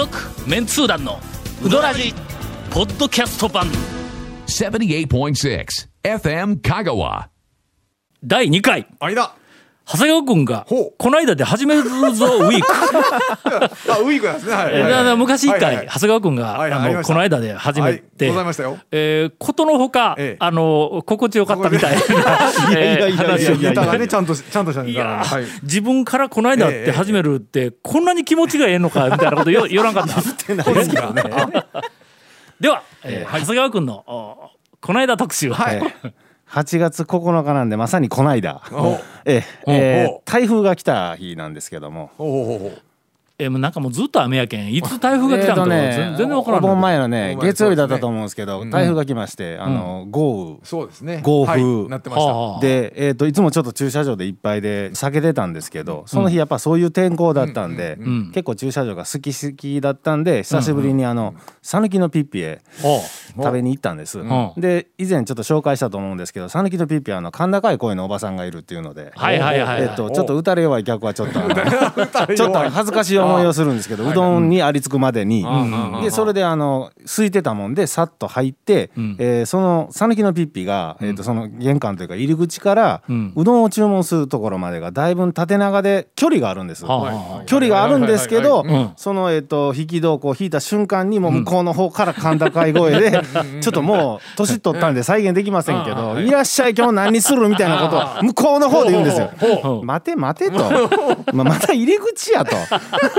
続メンツー団のウドラジポッドキャスト版。78.6 FM Kagawa. 第2回。間長谷川君がこの間で始めるぞウィーク。あウィークなんですね。はい。はい。昔一はいはい。回長谷川君がはいはいあのこの間で始めて。はいございましたよ。えーことのほかええ。あの心地よかったみたいなえー話を。ネタがねちゃんとちゃんとしたネタがはい。自分からこの間って始めるってこんなに気持ちがええのかみたいなことよ言わなかった。では、えー長谷川君のおこの間特集は、えー8月9日なんでまさにこの間、お。えーえ台風が来た日なんですけどもえーもうなんかもうずっと雨やけん。いつ台風が来たんか、えーとね全全然わからんお盆前のね月曜日だったと思うんですけど台風が来ましてあの豪雨。そうですね。豪風。はいなってました。はあで、えー、といつもちょっと駐車場でいっぱいで避けてたんですけどその日やっぱそういう天候だったんで、ん。結構駐車場が好き好きだったんで久しぶりにあの讃岐のピッピへ食べに行ったんです、ん。で以前ちょっと紹介したと思うんですけど讃岐のピッピはあの甲高い声のおばさんがいるっていうので、はいはいはい、えっとちょっと打たれ弱い客はちょっとちょっと恥ずかしい思いをするんですけどうどんにありつくまでに。でそれであの空いてたもんでさっと入ってえーその讃岐のピッピがえっとその玄関というか入り口からん。うどんを注文するところまでがだいぶ縦長で距離があるんです。距離があるんですけどそのえっと引き戸をこう引いた瞬間にもう向こうの方から甲高い声で ちょっともう年取ったんで再現できませんけど「いらっしゃい今日何にする?」みたいなことを向こうの方で言うんですよ。待て待てと、まあ、また入り口やと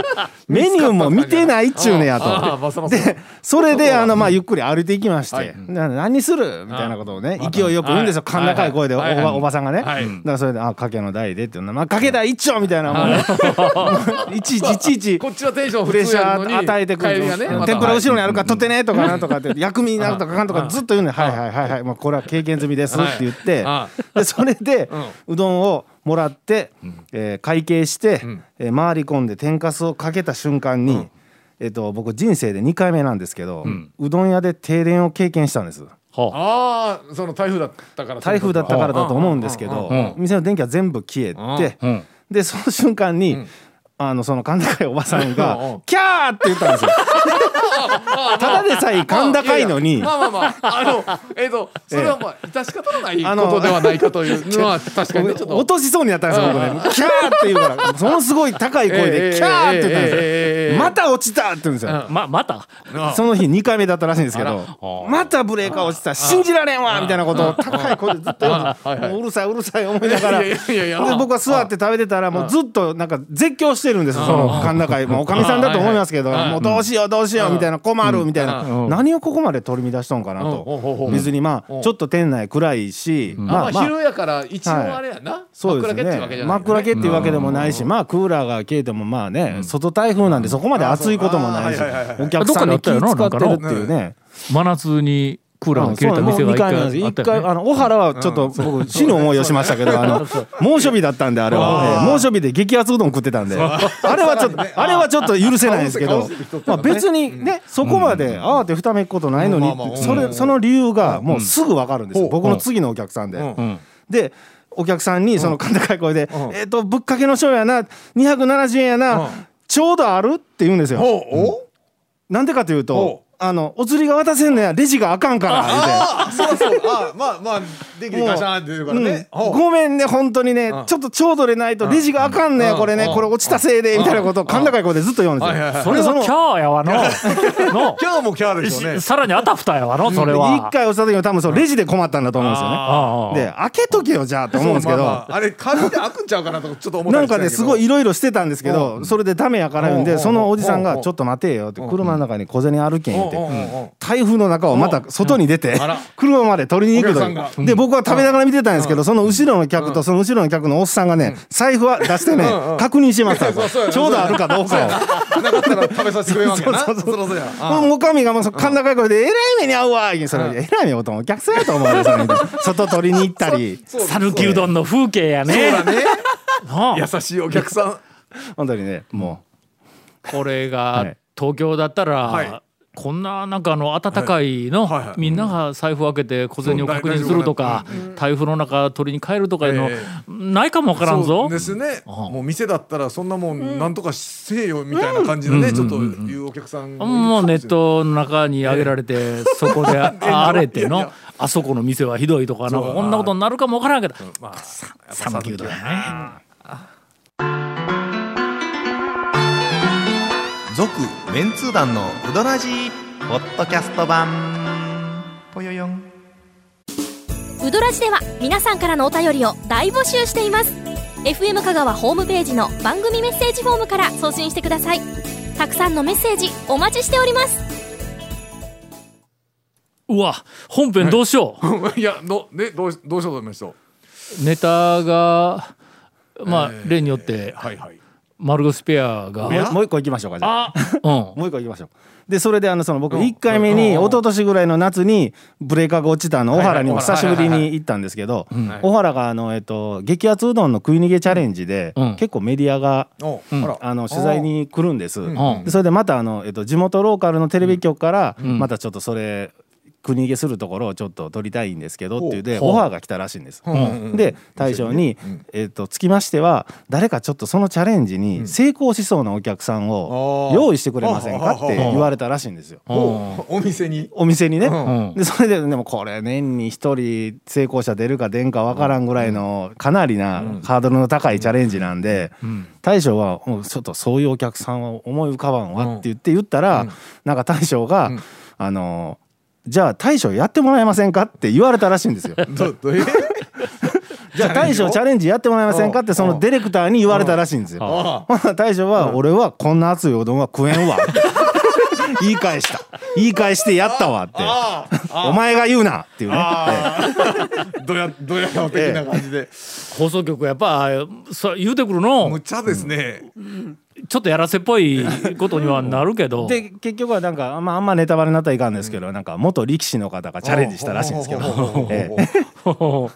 メニューも見てないっちゅうねやと。でそれであのまあゆっくり歩いていきまして「な何にする?」みたいなことをね勢いよく言うんですよ。甲高い声でおばおばさんがね。だはい。からそれで「あかけの台で」って言うのまあかけ台一丁」みたいなもうね。い。ち いちいちいちこっちはテンションプレッシャー与えてくる天ぷら後ろにあるから取ってねとかなんとかって薬味になるとかかんとかずっと言うねはい。はいはいはいもうこれは経験済みですって言って。はでそれでうどんをもらってえー会計してえー回り込んで天かすをかけた瞬間にえっと僕人生で2回目なんですけどうどん屋で停電を経験したんです。はあ。あその台風だったから。台風だったからだと思うんですけど店の電気は全部消えてうん。でその瞬間に、あのその甲高いおばさんが うん「キャー!」って言ったんですよ。ただでさえ甲高いのに。まあまあまあ。あのえっと それはまあ致し方のないあのことではないかというのは確かにねちょっと。落としそうになったんですよ僕ね「キャー!」って言うからものすごい高い声ええで「キャー!」って言ったんですええよ。また落ちたって言うんですよ。ままた？その日2回目だったらしいんですけどまたブレーカー落ちた。信じられんわみたいなことを高い声でずっと言うううるさいうるさい思いながら。僕は座って食べてたらもうずっとなんか絶叫してるんですよその甲高いもうおかみさんだと思いますけどもうどうしようどうしようみたいな困るみたいな。何をここまで取り乱しとんかなと。別にまあちょっと店内暗いしまあ昼やから一応あれやな。そうです真っ暗けっていうわけじねゃない真っ暗けっていうわけでもないしまあクーラーが消えてもまあね外台風なんでそこまで暑いこともないしお客さんに気使ってるっていうね。真夏にクーラーが切れた店が一回あったよ、ね、一回あの小原はちょっと僕死の思いをしましたけどあの猛暑日だったんであれは。ええ猛暑日で激アツうどん食ってたんで。あれはちょっとあれはちょっと許せないんですけどまあ別にねそこまであーってふためくことないのにそれその理由がもうすぐ分かるんです僕の次のお客さんで。ん。でお客さんにその甲高い声で「えっとぶっかけの醤油やな270円やなちょうどある?」って言うんですよ。なんでかというおとあのお釣りが渡せんのやレジがあかんから。ああそうそう。あまあまあ電気でガシャって言うからね。うんごめんね本当にねちょっとちょうどでないとレジがあかんねうん。これねうん。これ落ちたせいでみたいなことを甲高い声でずっと言うんですよ。それはキャーやわの。の。今日もキャーでしょうねさらにあたふたやわのそれは。一回落ちた時に多分そうレジで困ったんだと思うんですよね。で開けとけよじゃあと思うんですけど。まあまああれ紙で開くんちゃうかなとかちょっと思ったなんかねすごいいろいろしてたんですけどそれでダメやから言うんうん。でそのおじさんうん。が「ちょっと待てよ」って車の中に小銭あるけんて台風の中をまた外に出て車まで取りに行くとで僕は食べながら見てたんですけどその後ろの客とその後ろの客のおっさんがね財布は出してね確認しました。ちょうどあるかどうかを。な。かったら食べさせてくれるわけおかみがもうそ甲高い声で「えらい目に遭うわ」それえらい目をとお客さんやと思う外取りに行ったり。讃岐うどんの風景やね。優しいお客さん。本当にねもこれがはい。東京だったら、はいこんななんかあの暖かいの、みんなが財布を開けて小銭を確認するとか、台風の中取りに帰るとかいうの、えないかもわからんそぞう。ですね。もう店だったらそんなもんなんとかせえよみたいな感じのねちょっと言うお客さんもうネットの中に上げられて、そこで荒れてのあそこの店はひどいとかなんかこんなことになるかもわからんけど。まあ讃岐うどんやね。続メンツー団のウドラジーポッドキャスト版。ぽよよん。ウドラジでは皆さんからのお便りを大募集しています。FM 香川ホームページの番組メッセージフォームから送信してください。たくさんのメッセージお待ちしております。うわ本編どうしよう。い。やのねどうしどうしようと思いました。ネタがまあえー例によってはいはいマルゴスペアが。やもうもう一個いきましょうかじゃあ。あ うん。もう一個いきましょう。でそれであのその僕うん1回目にうん。一昨年ぐらいの夏にブレーカーが落ちたあの小原にも久しぶりに行ったんですけど小原があのえっと激アツうどんの食い逃げチャレンジでうん。結構メディアがあの取材に来るんです。ん。でそれでまたあの、えっと、地元ローカルのテレビ局からん。またちょっとそれ国逃げするところをちょっと撮りたいんですけどっていうでオファーが来たらしいんです。で大将に、えっとつきましては誰かちょっとそのチャレンジに成功しそうなお客さんを用意してくれませんかって言われたらしいんですよ。おお店に？お店にね。うん。でそれででもこれ年に一人成功者出るか出んかわからんぐらいのかなりなハードルの高いチャレンジなんで大将はもうちょっとそういうお客さんは思い浮かばんわって言って言ったらなんか大将があのじゃあ大将やってもらえませんかって言われたらしいんですよ。どどえ じゃあ大将チャレンジやってもらえませんかってそのディレクターに言われたらしいんですよ。あほな大将は俺はこんな熱いおどんは食えんわって言い返した。言い返してやったわって。お前が言うなっていうね。どやどや顔的な感じで。放送局やっぱそう言うてくるの。むちゃですねちょっとやらせっぽいことにはなるけど。で結局はなんか、まあ、あんまネタバレになったらいかんですけど、なんか元力士の方がチャレンジしたらしいんですけど、ええ。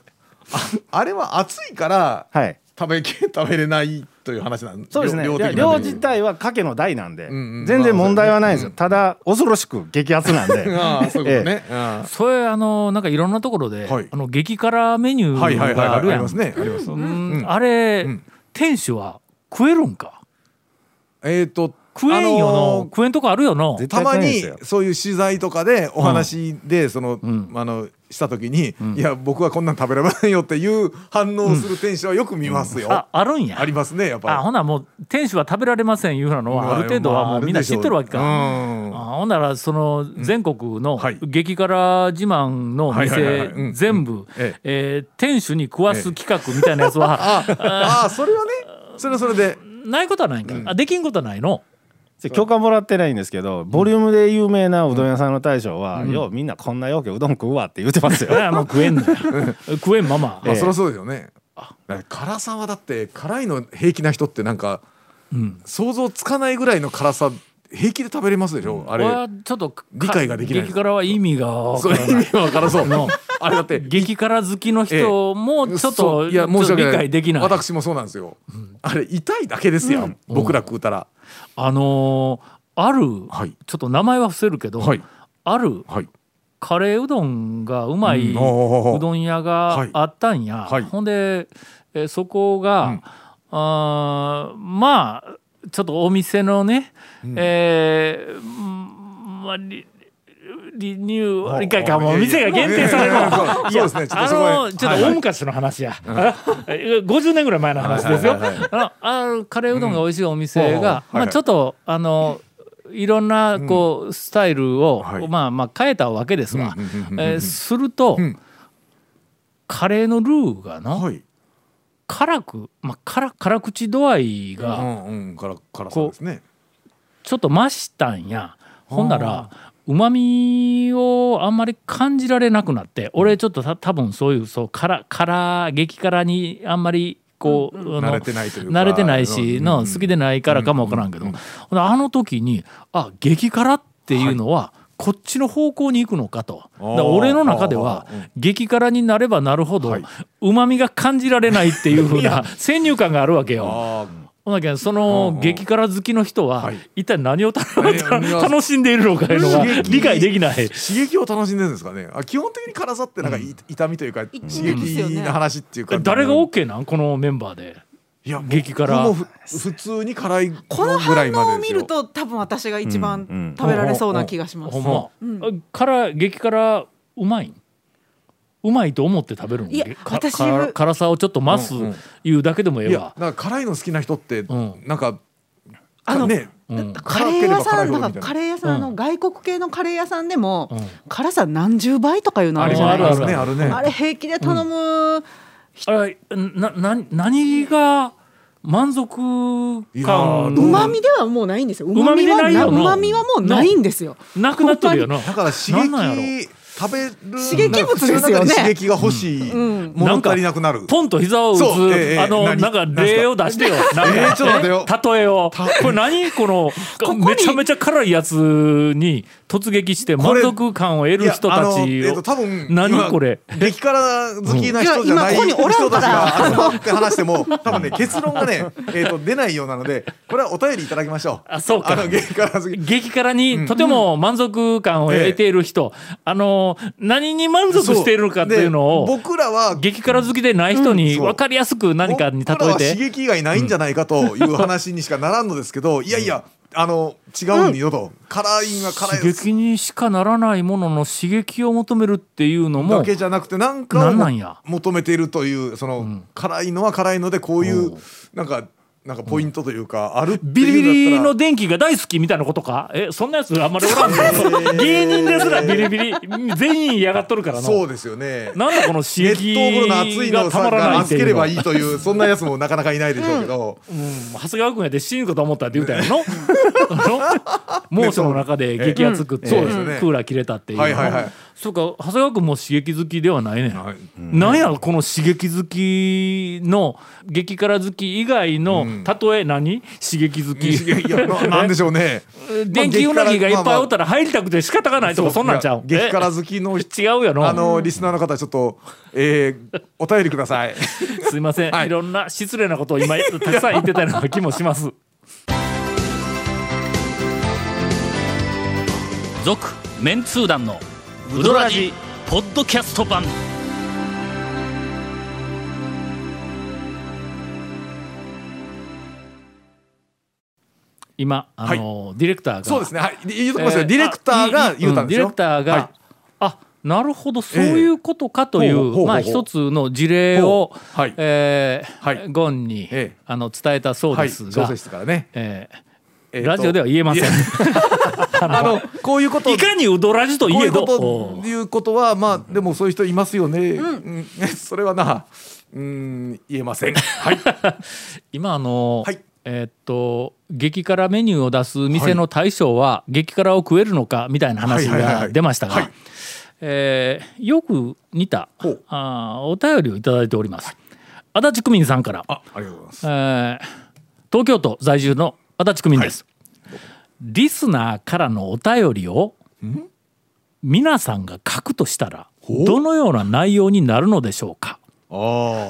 あれは暑いからはい。食べき食べれないという話なんそうですね。量自体は賭けの台なんで、んうん。全然問題はないんですよ、ただ恐ろしく激アツなんで。ああそういうことね、あそれあのなんかいろんなところで、はい。あの激辛メニューはいがあるやん。あれ、ん。店主は食えるんか？えっ、と食えんよの、あのー食えんとこあるよの。絶たまにそういう取材とかでお話でその、ん。あのした時に、いや僕はこんなん食べられませんよっていう反応をする店主はよく見ますよ、ああるんや。ありますねやっぱり。あほなもう店主は食べられませんいうふうなのはある程度はもうみんな知ってるわけか。うん。あほんならその全国のはい。激辛自慢の店うん。全部ええ。ー店主に食わす企画みたいなやつは。ああそれはね。それはそれでないことはないんかあできんことはないの。許可もらってないんですけどボリュームで有名なうどん屋さんの大将は「ようみんなこんなようけうどん食うわ」って言ってますよ。いやもう食えんのよ。食えんまままあ、そりゃそうですよね。辛さはだって辛いの平気な人ってなんか、想像つかないぐらいの辛さ平気で食べれますでしょ、あれ。俺はちょっとか理解ができない。激辛は意味がわそからない。れ意味わからそう。あれだって激辛好きの人もちょっそとういや申し訳ない。解できない。私もそうなんですよ、あれ痛いだけですやん、僕ら食うたら、あのーあるはい。ちょっと名前は伏せるけどはい。あるはい。カレーうどんがうまいうどん屋があったんや、はい。ほんで、えーそこが、あーまあちょっとお店のね、えーうんまあリリニューアルかかもう店が限定される。そうですね。ちょっあのちょっと大昔の話や、50年ぐらい前の話ですよ。ああのカレーうどんが美味しいお店が、うん。はいまあ、ちょっとあのいろんなこう、スタイルを、はい。まあまあ変えたわけですわ。えーすると、ん。カレーのルーがな、はい辛く、まあ、辛辛口度合いうがんうん辛辛さですね。ちょっと増したんや。ほんならうまみをあんまり感じられなくなって俺ちょっとた多分そういうそう辛辛激辛にあんまりこう、慣れてないというか慣れてないしうんの好きでないからかもわからんけど、あの時にあ激辛っていうのは、こっちの方向に行くのかと。だから俺の中では激辛になればなるほどはい。うまみが感じられないっていうふうな 先入観があるわけよ。あほなけんその激辛好きの人ははい。一体何を楽しんでいるのかいうのが刺激理解できない。刺激を楽しんでるんですかね。あ基本的に辛さってなんかい痛みというか刺激な話っていうか。誰が OK なん？このメンバーで。いや激辛。僕もふ普通に辛いこのぐらい反応を見ると多分私が一番ん食べられそうな気がします。ほんま。あ辛激辛うまい？んうまいと思って食べるのいや辛辛さをちょっと増すいうだけでもえいやえわ。なんか辛いの好きな人ってん。なんかあのねうん。カレー屋さんだから辛ければ辛いほどみたいな。カレー屋さんの外国系のカレー屋さんでもうん。辛さ何十倍とかいうのあるじゃないですか。あれ平気で頼む。あれなな何が満足感？ううまみではもうないんですよ。うまみはでないよな。うまみはもうないんですよ。なくなってるよな。だから刺なんなんやろ？激食べる刺激物ですよね。刺激が欲しいうん。物足りなくなる。ポンと膝を打つ、ええあの何？なんか例を出してよ。なんかえーちょっと待ってよ。例えを。これ何？このめちゃめちゃ辛いやつに突撃して満足感を得る人たちを。えっと。多分何今これ？激辛好きな人じゃないいや今ここにおら人たちんから。があのって話しても多分ね結論がねえっと出ないようなのでこれはお便りいただきましょう。あそうか。激辛好き。激辛にとても満足感を得ている人、あの何に満足しているのかっていうのをで僕らは激辛好きでない人に分かりやすく何かに例僕らは刺えて。激以外ないんじゃないかという話にしかならんのですけどいやいやあの違うんよと。辛いが辛い刺激にしかならないものの刺激を求めるっていうのもだけじゃなくてなんかをなんなんや。求めているというその、辛いのは辛いのでこういう。なんかなんかポイントというか、あるってビリビリの電気が大好きみたいなことか？えそんなやつあんまりおらんの？芸人ですらビリビリ？全員嫌がっとるからなそうですよね。なんだこの刺熱激湯風呂の熱いのたまらないっていうの？預ければいいというそんなやつもなかなかいないでしょうけど、うん。長谷川君やで死ぬかと思ったって言うたやろ？猛暑の中で激熱くって、そうですよねクーラー切れたっていうの？はいはいはいそうか長谷川君も刺激好きではないね。ん、はいなんやこの刺激好きの激辛好き以外の、例え何？刺激好き。いやいやななんでしょうね。電気うなぎがいっぱいおったら入りたくて仕方がないとかそんなんちゃう？激辛好きのえ？違うやろあのリスナーの方ちょっと、えー、お便りください。すいません、はい。い、ろんな失礼なことを今たくさん言ってたような気もします。続メンツー団のウドラジポッドキャスト版。今あの、ディレクターがそうですね。はい。言うときますよ、えーディレクターが言うたんですよ、あいいうんディレクターが、はい。あなるほど。そういうことかという、ほうほうほうほうまあ一つの事例を、ほう。はい。えーはい。ゴンに、ええ。あの伝えたそうはいですが、そうでしたからね、えーえーとラジオでは言えません。いあのこういうこといかにウドラジといこういえどうこういうことはまあでもそういう人いますよね、うん。それはなうん言えません。はい。今あの、はい。えーっと激辛メニューを出す店の大将は激辛を食えるのかみたいな話がはいはいはいはい。出ましたがはい。えーよく似たあーお便りをいただいております。足立区民さんから、あありがとうございます。えー東京都在住の足立区民です、リスナーからのお便りを皆さんが書くとしたらどのような内容になるのでしょうか？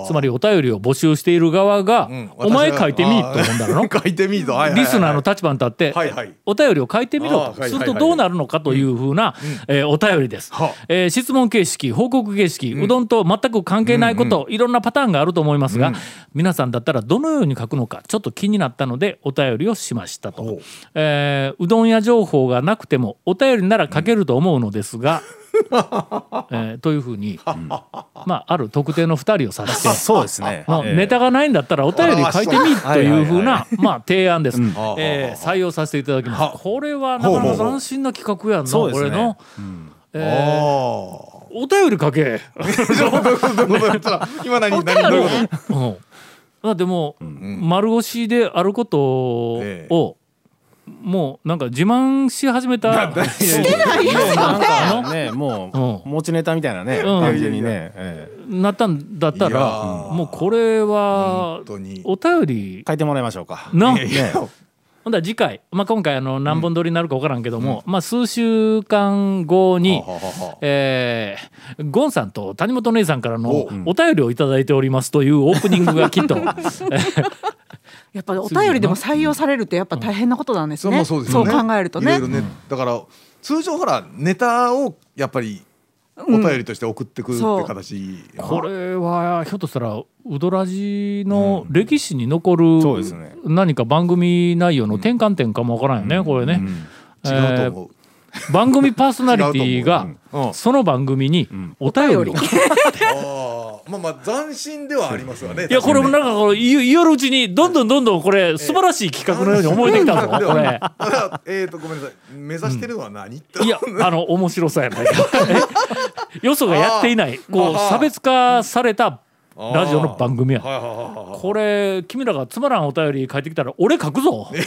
つまりお便りを募集している側が、うんお前書いてみと思うんだろうの？書いてみと、はいはいはいリスナーの立場に立って、はいはい。お便りを書いてみろとするとどうなるのかというふうな、えーお便りです、は。あえー質問形式報告形式、うどんと全く関係ないこと、いろんなパターンがあると思いますが、皆さんだったらどのように書くのかちょっと気になったのでお便りをしましたと。えーうどん屋情報がなくてもお便りなら書けると思うのですが、えーというふうに、まあ、ある特定の2人を指してそうですね。のええ。ネタがないんだったらお便り書いてみというふうなまあ提案です、ん。えー採用させていただきます。これはなかなか斬新な企画やんなこれの、えーあお便り書け、あ今何何どういうこと？うん。まあでも、丸腰であることを、えもうなんか自慢し始めた。してないなんかねもうう持ちネタみたいなねうん。感じにねええ。なったんだったらー。もうこれはお便り。書いてもらいましょうか。な、ほんだら次回、まあ、今回あの何本撮りになるか分からんけども、まあ、数週間後に、えーゴンさんと谷本姉さんからのおお便りをいただいておりますというオープニングがきっと、え ーやっぱお便りでも採用されるってやっぱ大変なことなんですね。そうもそう考えるとね。いろい。ろね。だから通常ほらネタをやっぱりお便りとして送ってくるってそう。形、これはひょっとしたらウドラジの歴史に残るそうですね。何か番組内容の転換点かもわからんよね、これね、違うと思う、番組パーソナリティがその番組にお便り。を、まあまあ斬新ではありますわね。やこれもなんかこうるうちにどんどんどんどんこれ素晴らしい企画のように思えてきたぞこれ。えっ、とごめんなさい。目指してるのは何、いやあの面白さやないか。よそがやっていないこう差別化されたラジオの番組や。はいはいはいはいこれ君らがつまらんお便り書いてきたら俺書くぞ。じ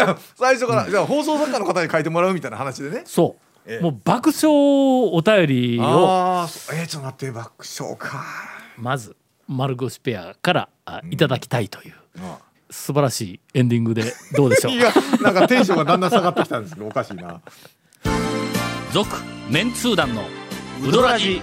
ゃあ最初から、じゃあ放送作家の方に書いてもらうみたいな話でね。そう、ええ。もう爆笑お便りを。あえー、ちょっと待って爆笑か。まず丸腰ペアからあいただきたいというあ。素晴らしいエンディングでどうでしょう。いやなんかテンションがだんだん下がってきたんですけどおかしいな。続メンツー団のウドラジ